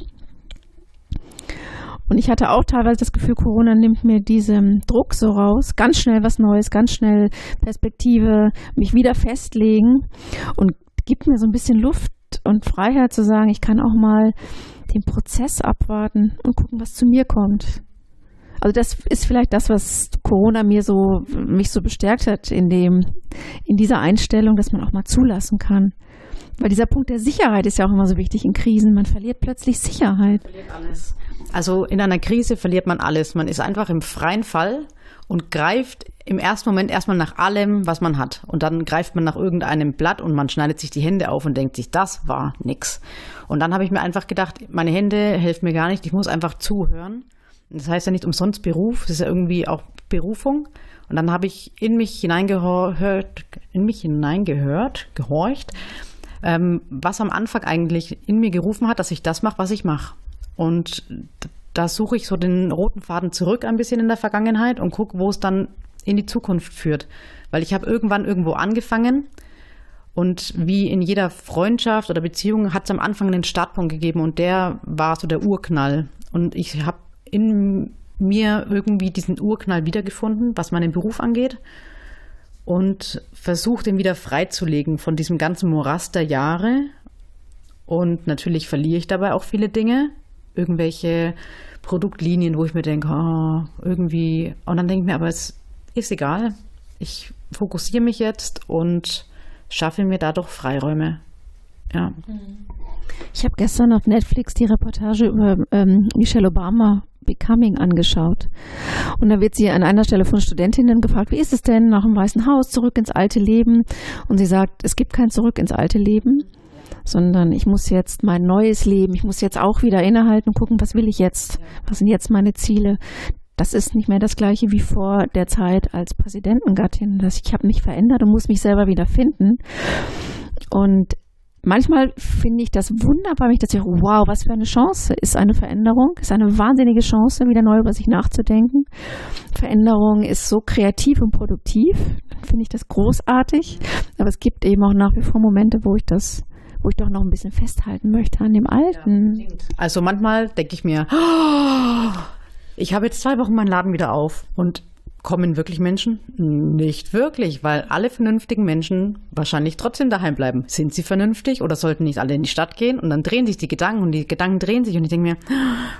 Und ich hatte auch teilweise das Gefühl, Corona nimmt mir diesen Druck so raus, ganz schnell was Neues, ganz schnell Perspektive, mich wieder festlegen und gibt mir so ein bisschen Luft und Freiheit zu sagen, ich kann auch mal den Prozess abwarten und gucken, was zu mir kommt. Also das ist vielleicht das, was Corona mir so mich so bestärkt hat in dem in dieser Einstellung, dass man auch mal zulassen kann. Weil dieser Punkt der Sicherheit ist ja auch immer so wichtig in Krisen. Man verliert plötzlich Sicherheit. Verliert. Also in einer Krise verliert man alles. Man ist einfach im freien Fall und greift im ersten Moment erstmal nach allem, was man hat. Und dann greift man nach irgendeinem Blatt und man schneidet sich die Hände auf und denkt sich, das war nix. Und dann habe ich mir einfach gedacht, meine Hände helfen mir gar nicht, ich muss einfach zuhören. Das heißt ja nicht umsonst Beruf, das ist ja irgendwie auch Berufung. Und dann habe ich in mich hineingehört, in mich hineingehört, gehorcht, ähm, was am Anfang eigentlich in mir gerufen hat, dass ich das mache, was ich mache. Und da suche ich so den roten Faden zurück ein bisschen in der Vergangenheit und gucke, wo es dann in die Zukunft führt. Weil ich habe irgendwann irgendwo angefangen und wie in jeder Freundschaft oder Beziehung hat es am Anfang einen Startpunkt gegeben und der war so der Urknall. Und ich habe in mir irgendwie diesen Urknall wiedergefunden, was meinen Beruf angeht und versucht, ihn wieder freizulegen von diesem ganzen Morast der Jahre. Und natürlich verliere ich dabei auch viele Dinge, irgendwelche Produktlinien, wo ich mir denke, oh, irgendwie, und dann denke ich mir, aber es ist egal. Ich fokussiere mich jetzt und schaffe mir dadurch Freiräume. Ja. Ich habe gestern auf Netflix die Reportage über ähm, Michelle Obama Becoming angeschaut. Und da wird sie an einer Stelle von Studentinnen gefragt, wie ist es denn nach dem Weißen Haus zurück ins alte Leben? Und sie sagt, es gibt kein Zurück ins alte Leben sondern ich muss jetzt mein neues Leben, ich muss jetzt auch wieder innehalten und gucken, was will ich jetzt? Was sind jetzt meine Ziele? Das ist nicht mehr das gleiche wie vor der Zeit als Präsidentengattin. Das ich habe mich verändert und muss mich selber wieder finden. Und manchmal finde ich das wunderbar, wenn ich das höre, wow, was für eine Chance ist eine Veränderung, ist eine wahnsinnige Chance, wieder neu über sich nachzudenken. Veränderung ist so kreativ und produktiv, finde ich das großartig, aber es gibt eben auch nach wie vor Momente, wo ich das wo ich doch noch ein bisschen festhalten möchte an dem Alten. Ja, also manchmal denke ich mir, oh, ich habe jetzt zwei Wochen meinen Laden wieder auf und kommen wirklich Menschen? Nicht wirklich, weil alle vernünftigen Menschen wahrscheinlich trotzdem daheim bleiben. Sind sie vernünftig oder sollten nicht alle in die Stadt gehen? Und dann drehen sich die Gedanken und die Gedanken drehen sich und ich denke mir,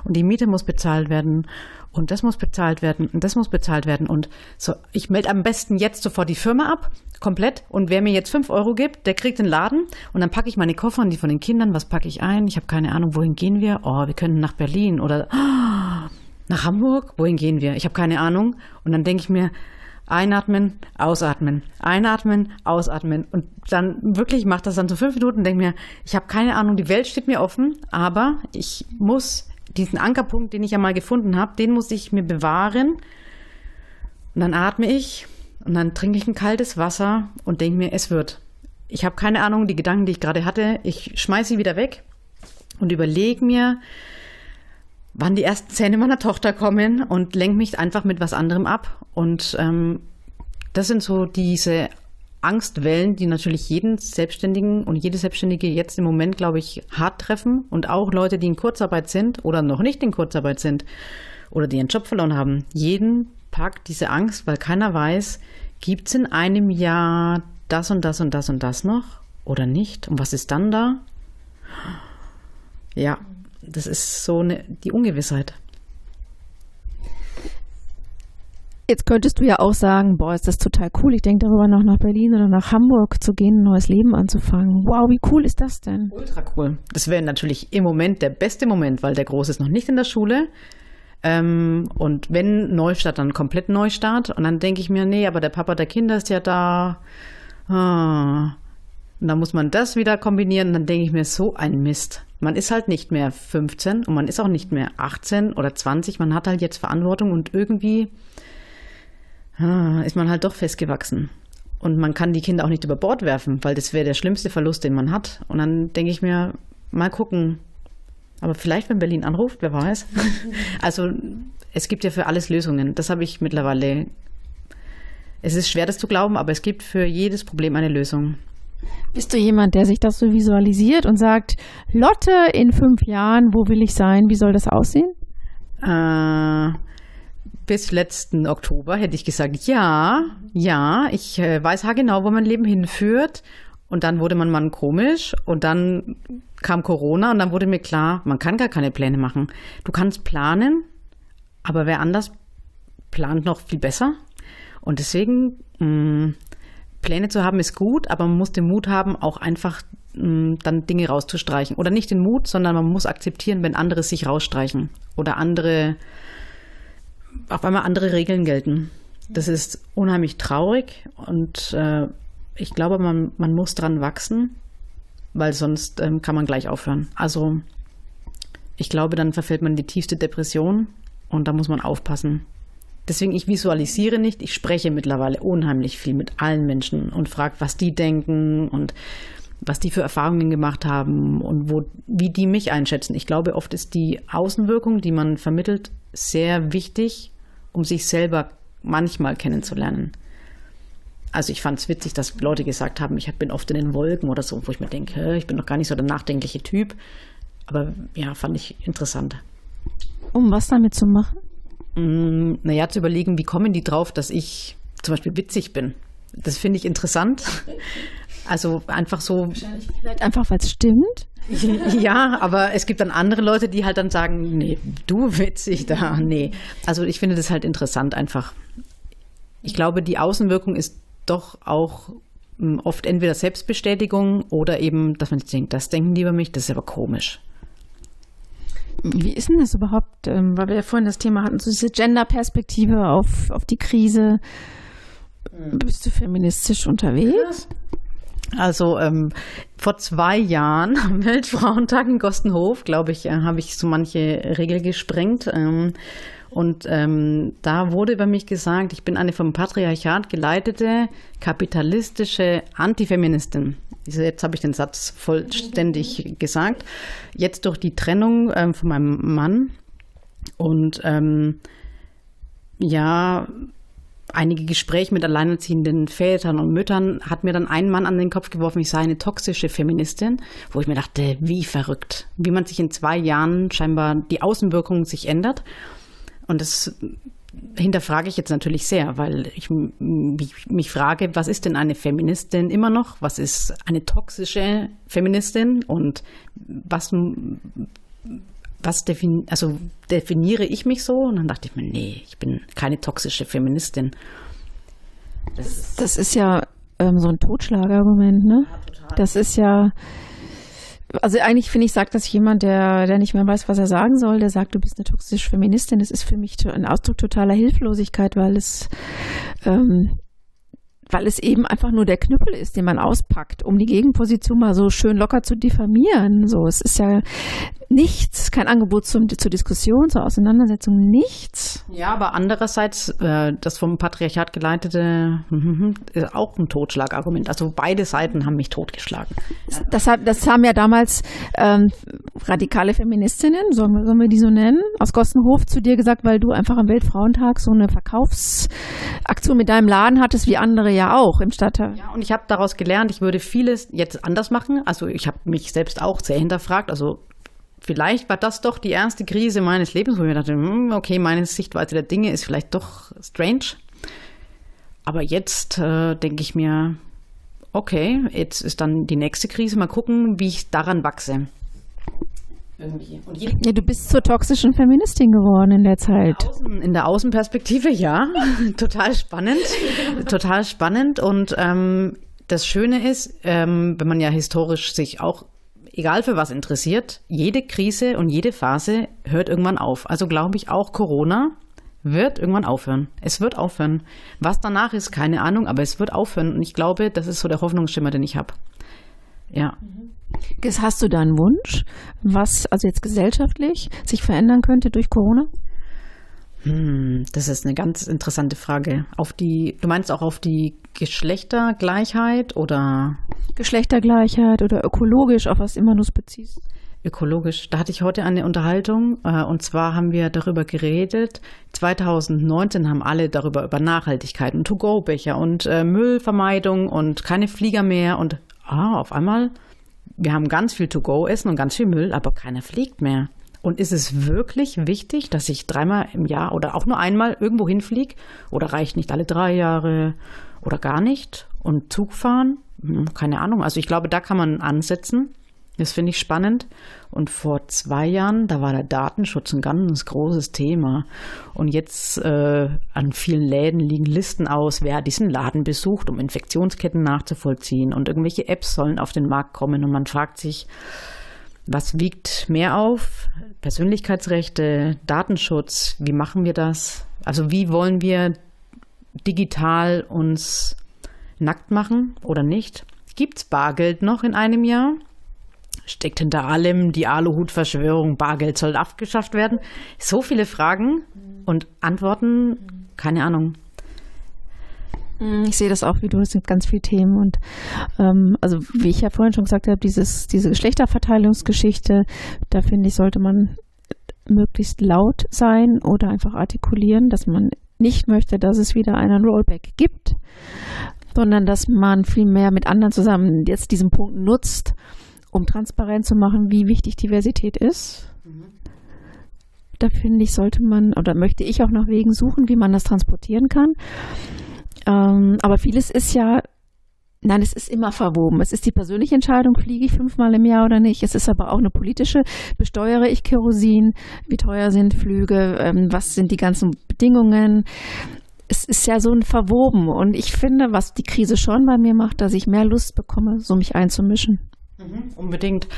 und die Miete muss bezahlt werden und das muss bezahlt werden und das muss bezahlt werden und so, ich melde am besten jetzt sofort die Firma ab, komplett und wer mir jetzt fünf Euro gibt, der kriegt den Laden und dann packe ich meine Koffer und die von den Kindern, was packe ich ein? Ich habe keine Ahnung, wohin gehen wir? Oh, wir können nach Berlin oder oh, nach Hamburg, wohin gehen wir? Ich habe keine Ahnung und dann denke ich mir, Einatmen, ausatmen, einatmen, ausatmen. Und dann wirklich macht das dann so fünf Minuten und denke mir, ich habe keine Ahnung, die Welt steht mir offen, aber ich muss diesen Ankerpunkt, den ich ja mal gefunden habe, den muss ich mir bewahren. Und dann atme ich und dann trinke ich ein kaltes Wasser und denke mir, es wird. Ich habe keine Ahnung, die Gedanken, die ich gerade hatte, ich schmeiße sie wieder weg und überlege mir, wann die ersten Zähne meiner Tochter kommen und lenke mich einfach mit was anderem ab. Und ähm, das sind so diese Angstwellen, die natürlich jeden Selbstständigen und jede Selbstständige jetzt im Moment, glaube ich, hart treffen und auch Leute, die in Kurzarbeit sind oder noch nicht in Kurzarbeit sind oder die ihren Job verloren haben. Jeden packt diese Angst, weil keiner weiß, gibt es in einem Jahr das und das und das und das noch oder nicht? Und was ist dann da? Ja, das ist so eine, die Ungewissheit. Jetzt könntest du ja auch sagen, boah, ist das total cool. Ich denke darüber noch nach Berlin oder nach Hamburg zu gehen, ein neues Leben anzufangen. Wow, wie cool ist das denn? Ultra cool. Das wäre natürlich im Moment der beste Moment, weil der Große ist noch nicht in der Schule. Ähm, und wenn Neustart, dann komplett Neustart. Und dann denke ich mir, nee, aber der Papa der Kinder ist ja da. Ah. Und dann muss man das wieder kombinieren. Und dann denke ich mir, so ein Mist. Man ist halt nicht mehr 15 und man ist auch nicht mehr 18 oder 20. Man hat halt jetzt Verantwortung und irgendwie ah, ist man halt doch festgewachsen. Und man kann die Kinder auch nicht über Bord werfen, weil das wäre der schlimmste Verlust, den man hat. Und dann denke ich mir, mal gucken. Aber vielleicht, wenn Berlin anruft, wer weiß. *laughs* also es gibt ja für alles Lösungen. Das habe ich mittlerweile. Es ist schwer, das zu glauben, aber es gibt für jedes Problem eine Lösung. Bist du jemand, der sich das so visualisiert und sagt, Lotte in fünf Jahren, wo will ich sein? Wie soll das aussehen? Äh, bis letzten Oktober hätte ich gesagt, ja, ja, ich äh, weiß genau, wo mein Leben hinführt. Und dann wurde mein Mann komisch und dann kam Corona und dann wurde mir klar, man kann gar keine Pläne machen. Du kannst planen, aber wer anders plant noch viel besser. Und deswegen, mh, mm, Pläne zu haben ist gut, aber man muss den Mut haben, auch einfach mh, mm, dann Dinge rauszustreichen. Oder nicht den Mut, sondern man muss akzeptieren, wenn andere sich rausstreichen oder andere, auf einmal andere Regeln gelten. Das ist unheimlich traurig und äh, ich glaube, man, man muss dran wachsen, weil sonst ähm, kann man gleich aufhören. Also ich glaube, dann verfällt man in die tiefste Depression und da muss man aufpassen. Deswegen, ich visualisiere nicht, ich spreche mittlerweile unheimlich viel mit allen Menschen und frage, was die denken und was die für Erfahrungen gemacht haben und wo, wie die mich einschätzen. Ich glaube, oft ist die Außenwirkung, die man vermittelt, sehr wichtig, um sich selber manchmal kennenzulernen. Also ich fand es witzig, dass Leute gesagt haben, ich bin oft in den Wolken oder so, wo ich mir denke, ich bin noch gar nicht so der nachdenkliche Typ. Aber ja, fand ich interessant. Um was damit zu machen? Mm, naja, zu überlegen, wie kommen die drauf, dass ich zum Beispiel witzig bin. Das finde ich interessant. Also einfach so. Wahrscheinlich vielleicht einfach, weil es stimmt. *laughs* ja, aber es gibt dann andere Leute, die halt dann sagen, nee, du witzig da, nee. Also ich finde das halt interessant einfach. Ich glaube, die Außenwirkung ist doch auch mm, oft entweder Selbstbestätigung oder eben, dass man denkt, das denken die über mich, das ist aber komisch. Wie ist denn das überhaupt, ähm, weil wir ja vorhin das Thema hatten, so diese Gender-Perspektive auf, auf die Krise. Bist du feministisch unterwegs? Also ähm, vor zwei Jahren am Weltfrauentag in Gostenhof, glaube ich, äh, habe ich so manche Regel gesprengt. Ähm, und ähm, da wurde über mich gesagt, ich bin eine vom Patriarchat geleitete, kapitalistische Antifeministin. Jetzt habe ich den Satz vollständig gesagt. Jetzt durch die Trennung ähm, von meinem Mann und ähm, ja, einige Gespräche mit alleinerziehenden Vätern und Müttern hat mir dann ein Mann an den Kopf geworfen, ich sei eine toxische Feministin, wo ich mir dachte, wie verrückt, wie man sich in zwei Jahren scheinbar die Außenwirkung sich ändert. Und das hinterfrage ich jetzt natürlich sehr, weil ich mich frage, was ist denn eine Feministin immer noch? Was ist eine toxische Feministin? Und was, was defin also definiere ich mich so? Und dann dachte ich mir, nee, ich bin keine toxische Feministin. Das ist, das ist ja ähm, so ein Totschlagargument, ne? Ja, das ist ja also eigentlich finde ich, sagt das jemand, der, der nicht mehr weiß, was er sagen soll, der sagt, du bist eine toxische Feministin. Das ist für mich ein Ausdruck totaler Hilflosigkeit, weil es ähm, weil es eben einfach nur der Knüppel ist, den man auspackt, um die Gegenposition mal so schön locker zu diffamieren. So, es ist ja nichts, kein Angebot zum, zur Diskussion, zur Auseinandersetzung, nichts. Ja, aber andererseits, äh, das vom Patriarchat geleitete *laughs* ist auch ein Totschlagargument. Also beide Seiten haben mich totgeschlagen. Das, das haben ja damals ähm, radikale Feministinnen, sollen wir, sollen wir die so nennen, aus Gostenhof zu dir gesagt, weil du einfach am Weltfrauentag so eine Verkaufsaktion mit deinem Laden hattest, wie andere ja auch im Stadtteil. Ja, und ich habe daraus gelernt, ich würde vieles jetzt anders machen. Also ich habe mich selbst auch sehr hinterfragt. Also vielleicht war das doch die erste Krise meines Lebens, wo ich mir dachte, hm, okay, meine Sichtweise der Dinge ist vielleicht doch strange. Aber jetzt äh, denke ich mir, okay, jetzt ist dann die nächste Krise, mal gucken, wie ich daran wachse. Ja, du bist zur toxischen Feministin geworden in der Zeit. In der, Außen, in der Außenperspektive, ja. *laughs* total spannend. total spannend. Und ähm, das Schöne ist, ähm, wenn man ja historisch sich auch egal für was interessiert, jede Krise und jede Phase hört irgendwann auf. Also glaube ich auch Corona wird irgendwann aufhören. Es wird aufhören. Was danach ist, keine Ahnung, aber es wird aufhören. Und ich glaube, das ist so der Hoffnungsschimmer, den ich habe. Ja. Hast du da einen Wunsch, was also jetzt gesellschaftlich sich verändern könnte durch Corona? Hm, das ist eine ganz interessante Frage. Auf die, du meinst auch auf die Geschlechtergleichheit oder? Geschlechtergleichheit oder ökologisch, auf was immer du es beziehst. Ökologisch. Da hatte ich heute eine Unterhaltung äh, und zwar haben wir darüber geredet. 2019 haben alle darüber über Nachhaltigkeit und To-Go-Becher und äh, Müllvermeidung und keine Flieger mehr und ah, auf einmal, wir haben ganz viel To-Go-Essen und ganz viel Müll, aber keiner fliegt mehr. Und ist es wirklich wichtig, dass ich dreimal im Jahr oder auch nur einmal irgendwo hinfliege? Oder reicht nicht alle drei Jahre oder gar nicht? Und Zug fahren? Hm, keine Ahnung. Also ich glaube, da kann man ansetzen. Das finde ich spannend. Und vor zwei Jahren, da war der Datenschutz ein ganz großes Thema. Und jetzt äh, an vielen Läden liegen Listen aus, wer diesen Laden besucht, um Infektionsketten nachzuvollziehen. Und irgendwelche Apps sollen auf den Markt kommen. Und man fragt sich, was wiegt mehr auf? Persönlichkeitsrechte, Datenschutz, wie machen wir das? Also wie wollen wir digital uns nackt machen oder nicht? Gibt es Bargeld noch in einem Jahr? Steckt hinter allem die Aluhut-Verschwörung, Bargeld soll abgeschafft werden? So viele Fragen und Antworten, keine Ahnung. Mm, ich sehe das auch wie du, es sind ganz viele Themen und ähm, also wie ich ja vorhin schon gesagt habe, dieses, diese Geschlechterverteilungsgeschichte, da finde ich, sollte man möglichst laut sein oder einfach artikulieren, dass man nicht möchte, dass es wieder einen Rollback gibt, sondern dass man vielmehr mit anderen zusammen jetzt diesen Punkt nutzt, um transparent zu machen, wie wichtig Diversität ist. Da finde ich, sollte man, oder möchte ich auch nach Wegen suchen, wie man das transportieren kann. Ähm, aber vieles ist ja, nein, es ist immer verwoben. Es ist die persönliche Entscheidung, fliege ich fünfmal im Jahr oder nicht. Es ist aber auch eine politische, besteuere ich Kerosin, wie teuer sind Flüge, ähm, was sind die ganzen Bedingungen. Es ist ja so ein Verwoben und ich finde, was die Krise schon bei mir macht, dass ich mehr Lust bekomme, so mich einzumischen. Mhm, unbedingt.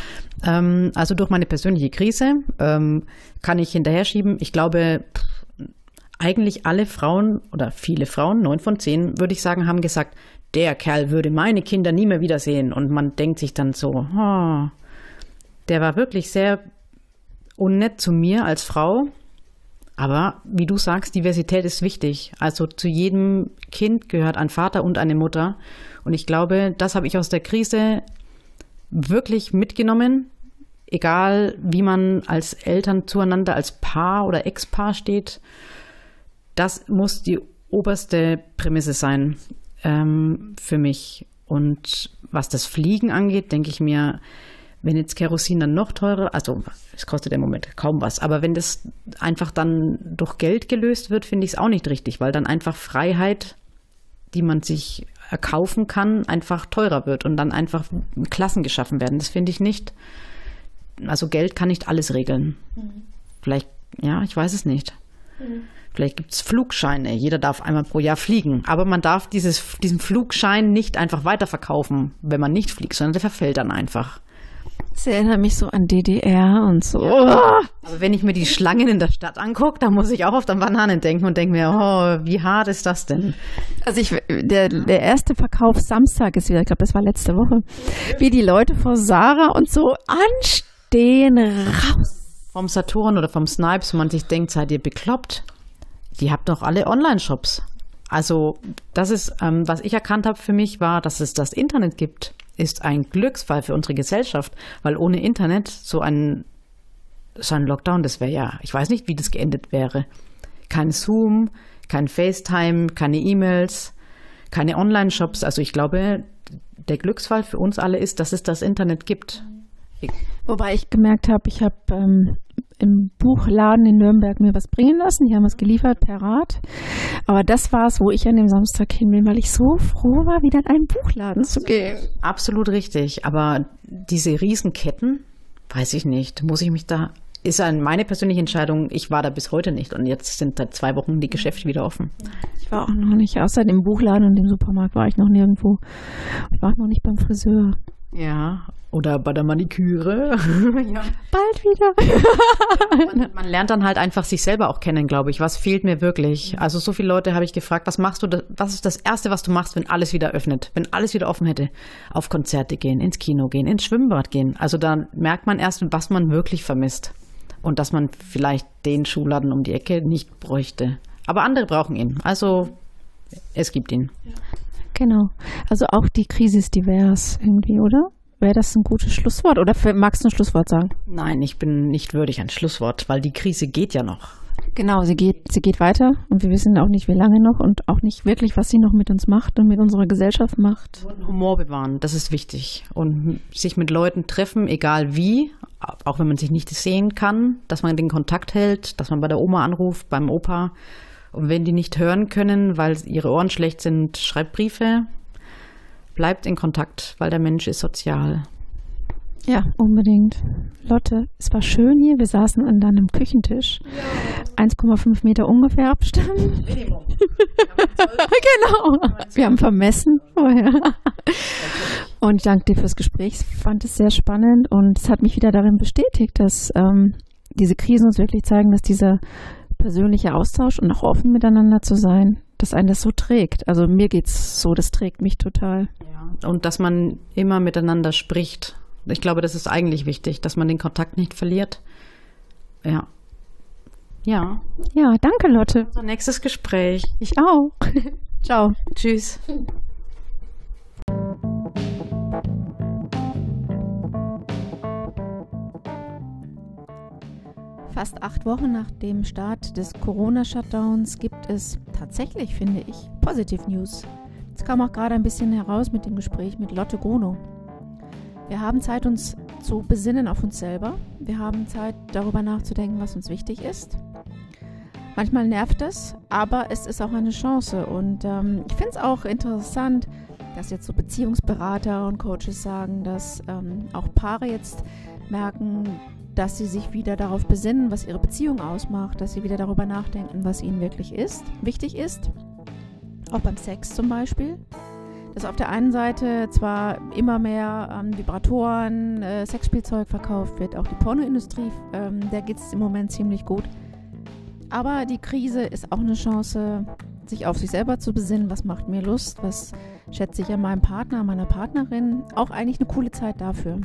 Ähm, also durch meine persönliche Krise ähm, kann ich hinterher schieben. Ich glaube, eigentlich alle Frauen oder viele Frauen, neun von zehn, würde ich sagen, haben gesagt, der Kerl würde meine Kinder nie mehr wiedersehen. Und man denkt sich dann so, oh, der war wirklich sehr unnett zu mir als Frau. Aber wie du sagst, Diversität ist wichtig. Also zu jedem Kind gehört ein Vater und eine Mutter. Und ich glaube, das habe ich aus der Krise wirklich mitgenommen. Egal, wie man als Eltern zueinander, als Paar oder Ex-Paar steht das muss die oberste Prämisse sein ähm, für mich. Und was das Fliegen angeht, denke ich mir, wenn jetzt Kerosin dann noch teurer, also es kostet im Moment kaum was, aber wenn das einfach dann durch Geld gelöst wird, finde ich es auch nicht richtig, weil dann einfach Freiheit, die man sich erkaufen kann, einfach teurer wird und dann einfach Klassen geschaffen werden. Das finde ich nicht. Also Geld kann nicht alles regeln. Mhm. Vielleicht, ja, ich weiß es nicht. Mhm. Vielleicht gibt es Flugscheine. Jeder darf einmal pro Jahr fliegen. Aber man darf dieses, diesen Flugschein nicht einfach weiterverkaufen, wenn man nicht fliegt, sondern der verfällt dann einfach. Das erinnert mich so an DDR und so. Ja. Aber wenn ich mir die Schlangen in der Stadt angucke, dann muss ich auch auf der Bananen denken und denke mir, oh, wie hart ist das denn? Also ich, der, der erste Verkauf Samstag ist wieder, ich glaube, das war letzte Woche, wie die Leute vor Sarah und so anstehen, raus. Vom Saturn oder vom Snipes, wo man sich denkt, seid ihr bekloppt? die habt doch alle Online-Shops. Also das ist, ähm, was ich erkannt habe für mich, war, dass es das Internet gibt, ist ein Glücksfall für unsere Gesellschaft, weil ohne Internet so ein, so ein Lockdown, das wäre ja, ich weiß nicht, wie das geendet wäre. Kein Zoom, kein FaceTime, keine E-Mails, keine Online-Shops. Also ich glaube, der Glücksfall für uns alle ist, dass es das Internet gibt. Wobei ich gemerkt habe, ich habe ähm, im Buchladen in Nürnberg mir was bringen lassen. Die haben was geliefert per Rad. Aber das war es, wo ich an dem Samstag hin bin, weil ich so froh war, wieder in einen Buchladen zu gehen. Absolut richtig. Aber diese Riesenketten, weiß ich nicht. Muss ich mich da ist meine persönliche Entscheidung. Ich war da bis heute nicht und jetzt sind seit zwei Wochen die Geschäfte wieder offen. Ich war auch noch nicht, außer dem Buchladen und dem Supermarkt war ich noch nirgendwo. Ich war noch nicht beim Friseur. Ja, oder bei der Maniküre. ja. Bald wieder. man, man, lernt dann halt einfach sich selber auch kennen, glaube ich. Was fehlt mir wirklich? Also so viele Leute habe ich gefragt, was machst du, was ist das Erste, was du machst, wenn alles wieder öffnet, wenn alles wieder offen hätte? Auf Konzerte gehen, ins Kino gehen, ins Schwimmbad gehen. Also da merkt man erst, was man wirklich vermisst. Und dass man vielleicht den Schuhladen um die Ecke nicht bräuchte. Aber andere brauchen ihn. Also es gibt ihn. Genau. Also auch die Krise ist divers irgendwie, oder? Wäre das ein gutes Schlusswort oder magst du ein Schlusswort sagen? Nein, ich bin nicht würdig ein Schlusswort, weil die Krise geht ja noch. Genau, sie geht, sie geht weiter und wir wissen auch nicht, wie lange noch und auch nicht wirklich, was sie noch mit uns macht und mit unserer Gesellschaft macht. Und Humor bewahren, das ist wichtig. Und sich mit Leuten treffen, egal wie, auch wenn man sich nicht sehen kann, dass man den Kontakt hält, dass man bei der Oma anruft, beim Opa. Und wenn die nicht hören können, weil ihre Ohren schlecht sind, schreibt Briefe, bleibt in Kontakt, weil der Mensch ist sozial. Ja, unbedingt. Lotte, es war schön hier. Wir saßen an deinem Küchentisch. Ja. 1,5 Meter ungefähr Abstand. *laughs* Genau. Wir haben vermessen vorher. Und ich danke dir fürs Gespräch. Ich fand es sehr spannend und es hat mich wieder darin bestätigt, dass ähm, diese Krisen uns wirklich zeigen, dass dieser persönliche Austausch und auch offen miteinander zu sein, dass einen das so trägt. Also mir geht es so, das trägt mich total. Ja. Und dass man immer miteinander spricht ich glaube, das ist eigentlich wichtig, dass man den Kontakt nicht verliert. Ja. Ja. Ja, danke, Lotte. Unser nächstes Gespräch. Ich auch. *laughs* Ciao. Tschüss. Fast acht Wochen nach dem Start des Corona-Shutdowns gibt es tatsächlich, finde ich, Positive News. Es kam auch gerade ein bisschen heraus mit dem Gespräch mit Lotte Gruno. Wir haben Zeit, uns zu besinnen auf uns selber. Wir haben Zeit, darüber nachzudenken, was uns wichtig ist. Manchmal nervt es, aber es ist auch eine Chance. Und ähm, ich finde es auch interessant, dass jetzt so Beziehungsberater und Coaches sagen, dass ähm, auch Paare jetzt merken, dass sie sich wieder darauf besinnen, was ihre Beziehung ausmacht, dass sie wieder darüber nachdenken, was ihnen wirklich ist, wichtig ist. Auch beim Sex zum Beispiel dass auf der einen Seite zwar immer mehr ähm, Vibratoren, äh, Sexspielzeug verkauft wird, auch die Pornoindustrie, ähm, der geht es im Moment ziemlich gut. Aber die Krise ist auch eine Chance, sich auf sich selber zu besinnen, was macht mir Lust, was schätze ich an meinem Partner, meiner Partnerin. Auch eigentlich eine coole Zeit dafür.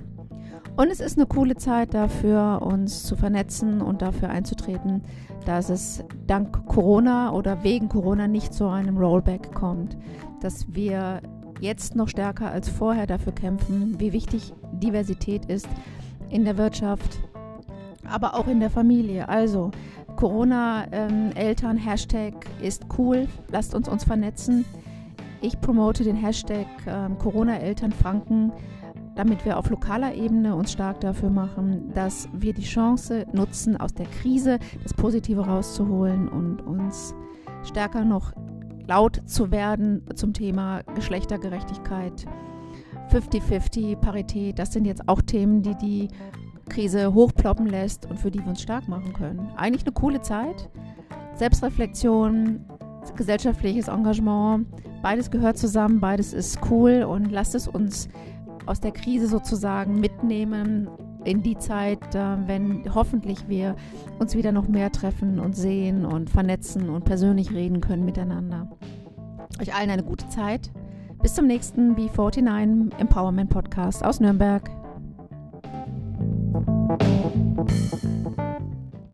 Und es ist eine coole Zeit dafür, uns zu vernetzen und dafür einzutreten, dass es dank Corona oder wegen Corona nicht zu einem Rollback kommt. Dass wir jetzt noch stärker als vorher dafür kämpfen, wie wichtig Diversität ist in der Wirtschaft, aber auch in der Familie. Also Corona-Eltern, ähm, ist cool, lasst uns uns vernetzen. Ich promote den Hashtag ähm, Corona-Eltern Franken, damit wir auf lokaler Ebene uns stark dafür machen, dass wir die Chance nutzen, aus der Krise das Positive rauszuholen und uns stärker noch laut zu werden zum Thema Geschlechtergerechtigkeit, 50-50, Parität. Das sind jetzt auch Themen, die die Krise hochploppen lässt und für die wir uns stark machen können. Eigentlich eine coole Zeit. Selbstreflexion, gesellschaftliches Engagement, beides gehört zusammen, beides ist cool und lasst es uns aus der Krise sozusagen mitnehmen in die Zeit, äh, wenn hoffentlich wir uns wieder noch mehr treffen und sehen und vernetzen und persönlich reden können miteinander. Euch allen eine gute Zeit. Bis zum nächsten B49 Empowerment Podcast aus Nürnberg.